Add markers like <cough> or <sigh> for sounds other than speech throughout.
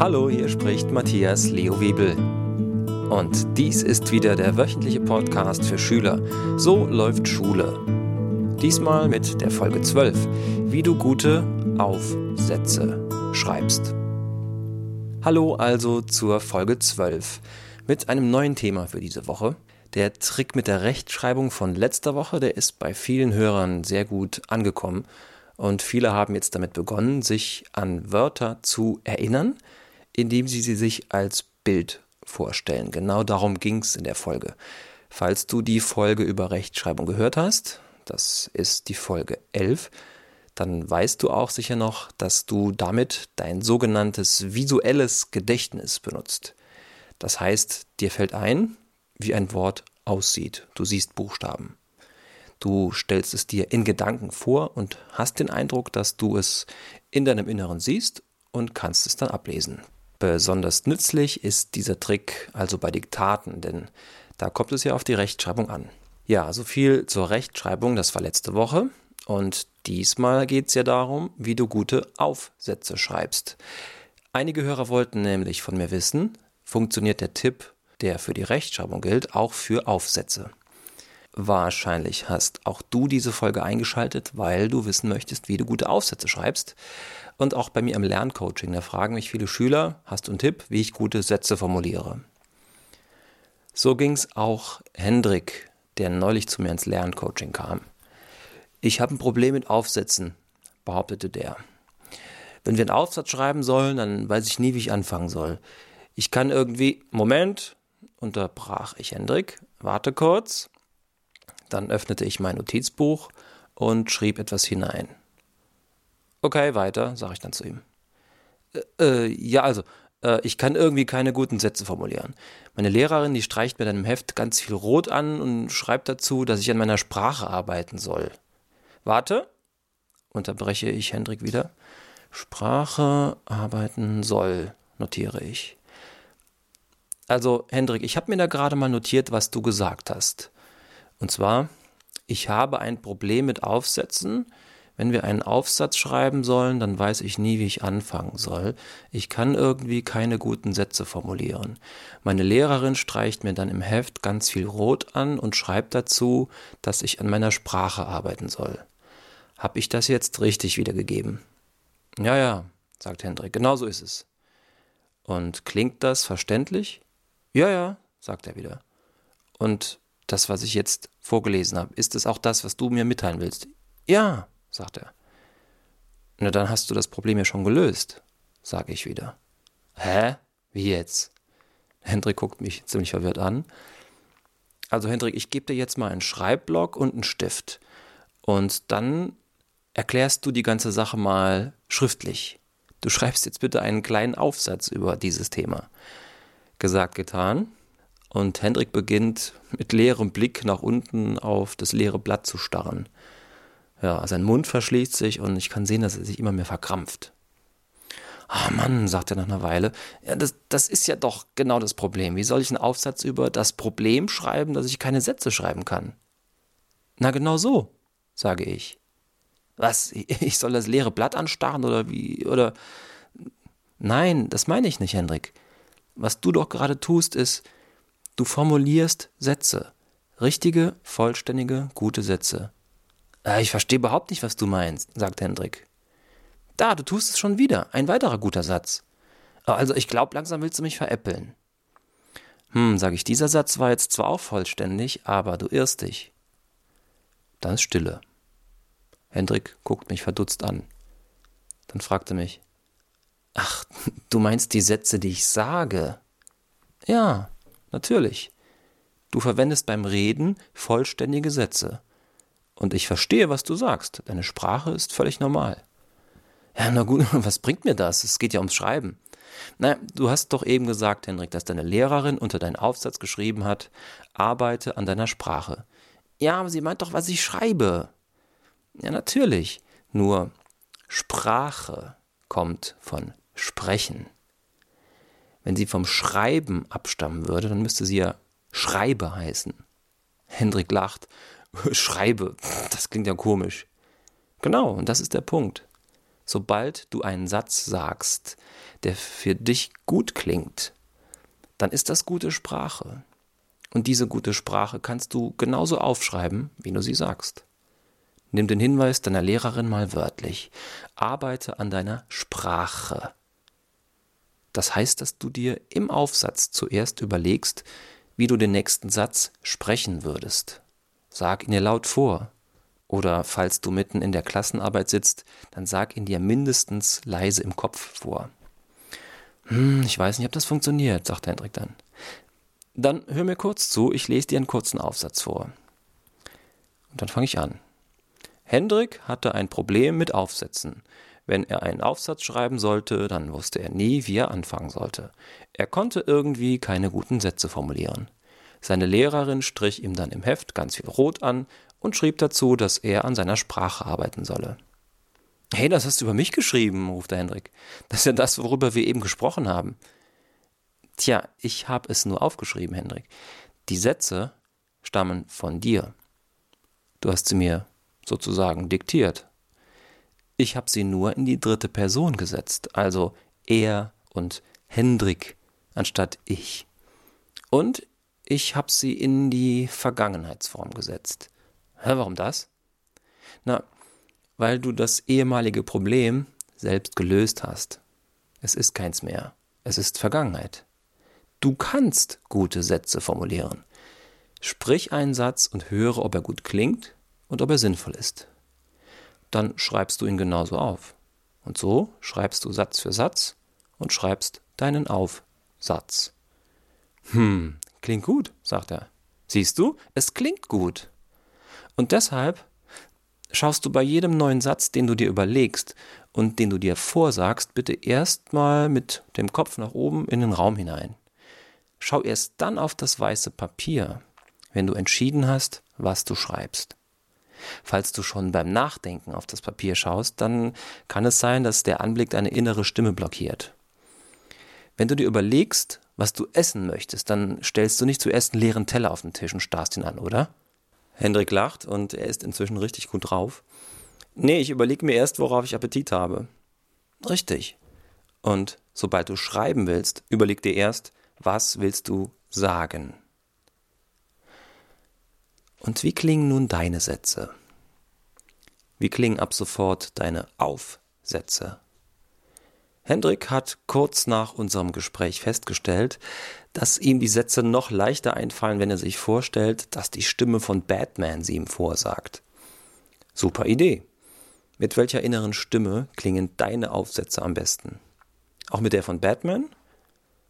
Hallo, hier spricht Matthias Leo Webel. Und dies ist wieder der wöchentliche Podcast für Schüler. So läuft Schule. Diesmal mit der Folge 12, wie du gute Aufsätze schreibst. Hallo also zur Folge 12 mit einem neuen Thema für diese Woche. Der Trick mit der Rechtschreibung von letzter Woche, der ist bei vielen Hörern sehr gut angekommen. Und viele haben jetzt damit begonnen, sich an Wörter zu erinnern, indem sie sie sich als Bild vorstellen. Genau darum ging es in der Folge. Falls du die Folge über Rechtschreibung gehört hast, das ist die Folge 11, dann weißt du auch sicher noch, dass du damit dein sogenanntes visuelles Gedächtnis benutzt. Das heißt, dir fällt ein, wie ein Wort aussieht. Du siehst Buchstaben. Du stellst es dir in Gedanken vor und hast den Eindruck, dass du es in deinem Inneren siehst und kannst es dann ablesen. Besonders nützlich ist dieser Trick also bei Diktaten, denn da kommt es ja auf die Rechtschreibung an. Ja, so viel zur Rechtschreibung, das war letzte Woche. Und diesmal geht es ja darum, wie du gute Aufsätze schreibst. Einige Hörer wollten nämlich von mir wissen, funktioniert der Tipp der für die Rechtschreibung gilt, auch für Aufsätze. Wahrscheinlich hast auch du diese Folge eingeschaltet, weil du wissen möchtest, wie du gute Aufsätze schreibst. Und auch bei mir im Lerncoaching, da fragen mich viele Schüler, hast du einen Tipp, wie ich gute Sätze formuliere? So ging es auch Hendrik, der neulich zu mir ins Lerncoaching kam. Ich habe ein Problem mit Aufsätzen, behauptete der. Wenn wir einen Aufsatz schreiben sollen, dann weiß ich nie, wie ich anfangen soll. Ich kann irgendwie, Moment, unterbrach ich Hendrik. Warte kurz. Dann öffnete ich mein Notizbuch und schrieb etwas hinein. Okay, weiter, sage ich dann zu ihm. Äh, äh, ja, also, äh, ich kann irgendwie keine guten Sätze formulieren. Meine Lehrerin, die streicht mir dann im Heft ganz viel Rot an und schreibt dazu, dass ich an meiner Sprache arbeiten soll. Warte, unterbreche ich Hendrik wieder. Sprache arbeiten soll, notiere ich. Also, Hendrik, ich habe mir da gerade mal notiert, was du gesagt hast. Und zwar, ich habe ein Problem mit Aufsätzen. Wenn wir einen Aufsatz schreiben sollen, dann weiß ich nie, wie ich anfangen soll. Ich kann irgendwie keine guten Sätze formulieren. Meine Lehrerin streicht mir dann im Heft ganz viel Rot an und schreibt dazu, dass ich an meiner Sprache arbeiten soll. Hab ich das jetzt richtig wiedergegeben? Ja, ja, sagt Hendrik, genau so ist es. Und klingt das verständlich? Ja, ja, sagt er wieder. Und das, was ich jetzt vorgelesen habe, ist es auch das, was du mir mitteilen willst? Ja, sagt er. Na, dann hast du das Problem ja schon gelöst, sage ich wieder. Hä? Wie jetzt? Hendrik guckt mich ziemlich verwirrt an. Also Hendrik, ich gebe dir jetzt mal einen Schreibblock und einen Stift. Und dann erklärst du die ganze Sache mal schriftlich. Du schreibst jetzt bitte einen kleinen Aufsatz über dieses Thema. Gesagt, getan. Und Hendrik beginnt mit leerem Blick nach unten auf das leere Blatt zu starren. Ja, sein Mund verschließt sich und ich kann sehen, dass er sich immer mehr verkrampft. Ah Mann, sagt er nach einer Weile, ja, das, das ist ja doch genau das Problem. Wie soll ich einen Aufsatz über das Problem schreiben, dass ich keine Sätze schreiben kann? Na genau so, sage ich. Was, <laughs> ich soll das leere Blatt anstarren oder wie, oder... Nein, das meine ich nicht, Hendrik. Was du doch gerade tust, ist, du formulierst Sätze. Richtige, vollständige, gute Sätze. Äh, ich verstehe überhaupt nicht, was du meinst, sagt Hendrik. Da, du tust es schon wieder. Ein weiterer guter Satz. Oh, also, ich glaube, langsam willst du mich veräppeln. Hm, sag ich, dieser Satz war jetzt zwar auch vollständig, aber du irrst dich. Dann ist Stille. Hendrik guckt mich verdutzt an. Dann fragt er mich, Ach, du meinst die Sätze, die ich sage? Ja, natürlich. Du verwendest beim Reden vollständige Sätze. Und ich verstehe, was du sagst. Deine Sprache ist völlig normal. Ja, na gut, <laughs> was bringt mir das? Es geht ja ums Schreiben. Na, du hast doch eben gesagt, Henrik, dass deine Lehrerin unter deinen Aufsatz geschrieben hat, arbeite an deiner Sprache. Ja, aber sie meint doch, was ich schreibe. Ja, natürlich. Nur Sprache kommt von sprechen. Wenn sie vom Schreiben abstammen würde, dann müsste sie ja Schreibe heißen. Hendrik lacht. <laughs> Schreibe, das klingt ja komisch. Genau, und das ist der Punkt. sobald du einen Satz sagst, der für dich gut klingt, dann ist das gute Sprache. Und diese gute Sprache kannst du genauso aufschreiben, wie du sie sagst. Nimm den Hinweis deiner Lehrerin mal wörtlich. Arbeite an deiner Sprache. Das heißt, dass du dir im Aufsatz zuerst überlegst, wie du den nächsten Satz sprechen würdest. Sag ihn dir laut vor. Oder falls du mitten in der Klassenarbeit sitzt, dann sag ihn dir mindestens leise im Kopf vor. Hm, ich weiß nicht, ob das funktioniert, sagt Hendrik dann. Dann hör mir kurz zu, ich lese dir einen kurzen Aufsatz vor. Und dann fange ich an. Hendrik hatte ein Problem mit Aufsätzen. Wenn er einen Aufsatz schreiben sollte, dann wusste er nie, wie er anfangen sollte. Er konnte irgendwie keine guten Sätze formulieren. Seine Lehrerin strich ihm dann im Heft ganz viel Rot an und schrieb dazu, dass er an seiner Sprache arbeiten solle. Hey, das hast du über mich geschrieben, ruft der Hendrik. Das ist ja das, worüber wir eben gesprochen haben. Tja, ich habe es nur aufgeschrieben, Hendrik. Die Sätze stammen von dir. Du hast sie mir sozusagen diktiert. Ich habe sie nur in die dritte Person gesetzt, also er und Hendrik anstatt ich. Und ich habe sie in die Vergangenheitsform gesetzt. Hä, warum das? Na, weil du das ehemalige Problem selbst gelöst hast. Es ist keins mehr. Es ist Vergangenheit. Du kannst gute Sätze formulieren. Sprich einen Satz und höre, ob er gut klingt und ob er sinnvoll ist. Dann schreibst du ihn genauso auf. Und so schreibst du Satz für Satz und schreibst deinen Aufsatz. Hm, klingt gut, sagt er. Siehst du, es klingt gut. Und deshalb schaust du bei jedem neuen Satz, den du dir überlegst und den du dir vorsagst, bitte erstmal mit dem Kopf nach oben in den Raum hinein. Schau erst dann auf das weiße Papier, wenn du entschieden hast, was du schreibst. Falls du schon beim Nachdenken auf das Papier schaust, dann kann es sein, dass der Anblick deine innere Stimme blockiert. Wenn du dir überlegst, was du essen möchtest, dann stellst du nicht zuerst einen leeren Teller auf den Tisch und starrst ihn an, oder? Hendrik lacht und er ist inzwischen richtig gut drauf. Nee, ich überlege mir erst, worauf ich Appetit habe. Richtig. Und sobald du schreiben willst, überleg dir erst, was willst du sagen? Und wie klingen nun deine Sätze? Wie klingen ab sofort deine Aufsätze? Hendrik hat kurz nach unserem Gespräch festgestellt, dass ihm die Sätze noch leichter einfallen, wenn er sich vorstellt, dass die Stimme von Batman sie ihm vorsagt. Super Idee. Mit welcher inneren Stimme klingen deine Aufsätze am besten? Auch mit der von Batman?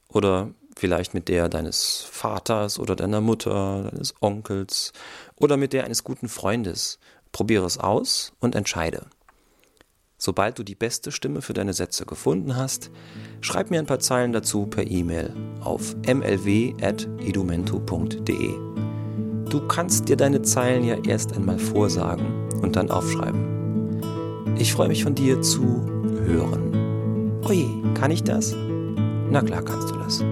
Oder vielleicht mit der deines Vaters oder deiner Mutter, deines Onkels oder mit der eines guten Freundes? Probiere es aus und entscheide. Sobald du die beste Stimme für deine Sätze gefunden hast, schreib mir ein paar Zeilen dazu per E-Mail auf mlw.edumento.de. Du kannst dir deine Zeilen ja erst einmal vorsagen und dann aufschreiben. Ich freue mich von dir zu hören. Oje, kann ich das? Na klar kannst du das.